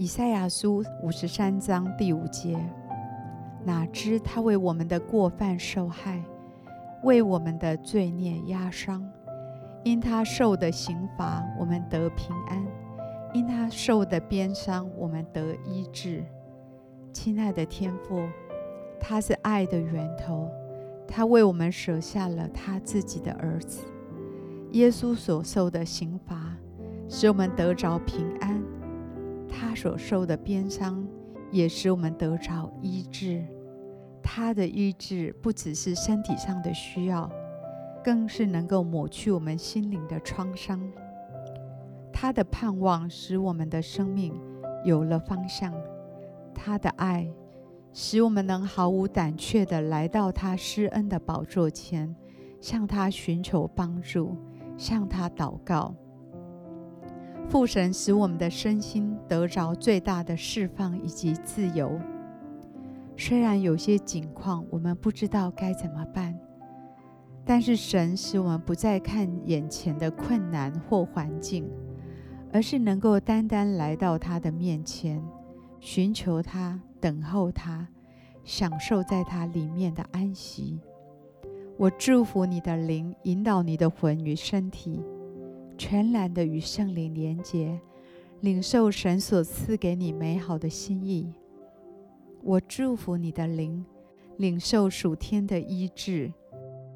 以赛亚书五十三章第五节，哪知他为我们的过犯受害，为我们的罪孽压伤。因他受的刑罚，我们得平安；因他受的鞭伤，我们得医治。亲爱的天父，他是爱的源头，他为我们舍下了他自己的儿子。耶稣所受的刑罚，使我们得着平安。他所受的鞭伤，也使我们得着医治。他的医治不只是身体上的需要，更是能够抹去我们心灵的创伤。他的盼望使我们的生命有了方向。他的爱使我们能毫无胆怯地来到他施恩的宝座前，向他寻求帮助，向他祷告。父神使我们的身心得着最大的释放以及自由。虽然有些境况我们不知道该怎么办，但是神使我们不再看眼前的困难或环境，而是能够单单来到他的面前，寻求他，等候他，享受在他里面的安息。我祝福你的灵，引导你的魂与身体。全然的与圣灵连结，领受神所赐给你美好的心意。我祝福你的灵，领受属天的医治，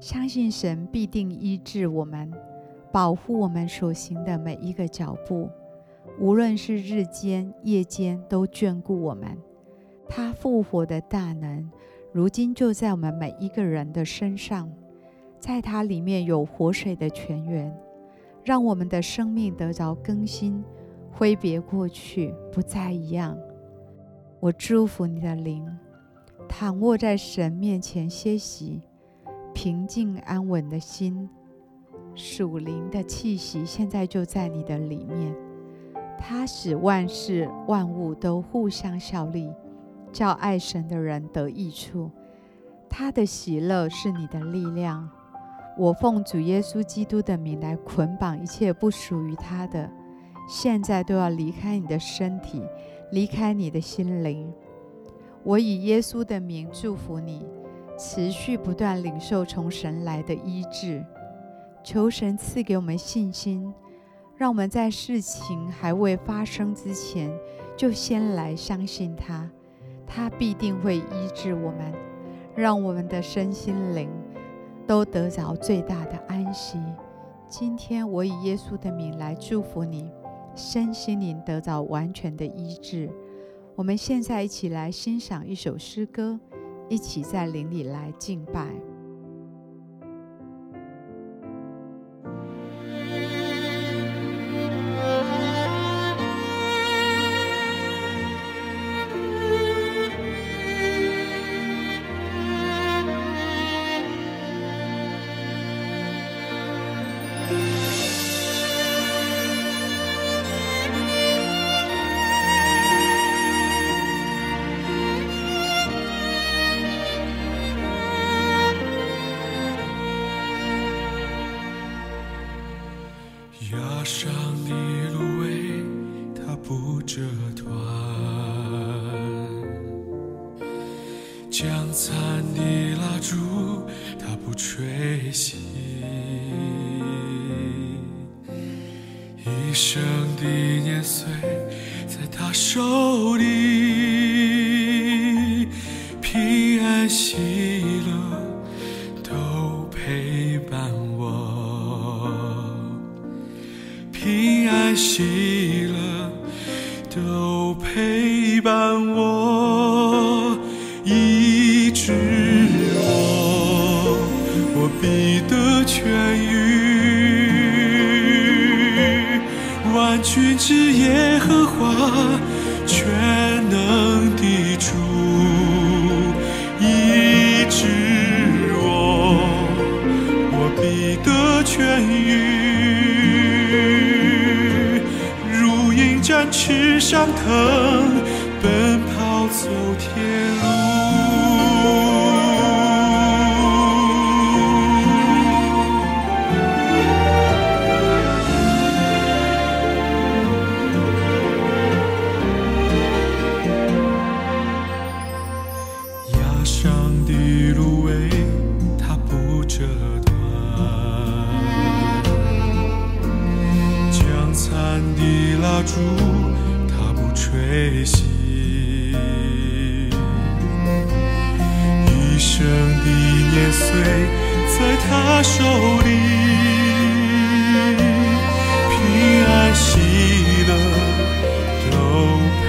相信神必定医治我们，保护我们所行的每一个脚步，无论是日间、夜间，都眷顾我们。他复活的大能，如今就在我们每一个人的身上，在他里面有活水的泉源。让我们的生命得着更新，挥别过去，不再一样。我祝福你的灵，躺卧在神面前歇息，平静安稳的心，属灵的气息现在就在你的里面。他使万事万物都互相效力，叫爱神的人得益处。他的喜乐是你的力量。我奉主耶稣基督的名来捆绑一切不属于他的，现在都要离开你的身体，离开你的心灵。我以耶稣的名祝福你，持续不断领受从神来的医治。求神赐给我们信心，让我们在事情还未发生之前，就先来相信他，他必定会医治我们，让我们的身心灵。都得着最大的安息。今天我以耶稣的名来祝福你，身心灵得着完全的医治。我们现在一起来欣赏一首诗歌，一起在灵里来敬拜。将残的蜡烛，它不吹熄。一生的年岁，在他手里，平安喜乐都陪伴我。平安喜乐都陪伴我，痊愈。万军之耶和华全能的主医治我，我必得痊愈，如鹰展翅上腾，奔跑走天路。醉在他手里，平安喜乐都陪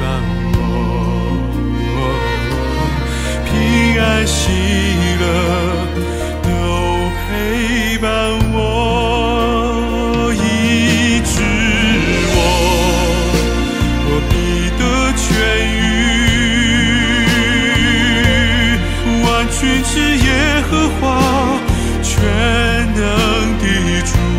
伴我，平安喜乐信是耶和华，全能的主。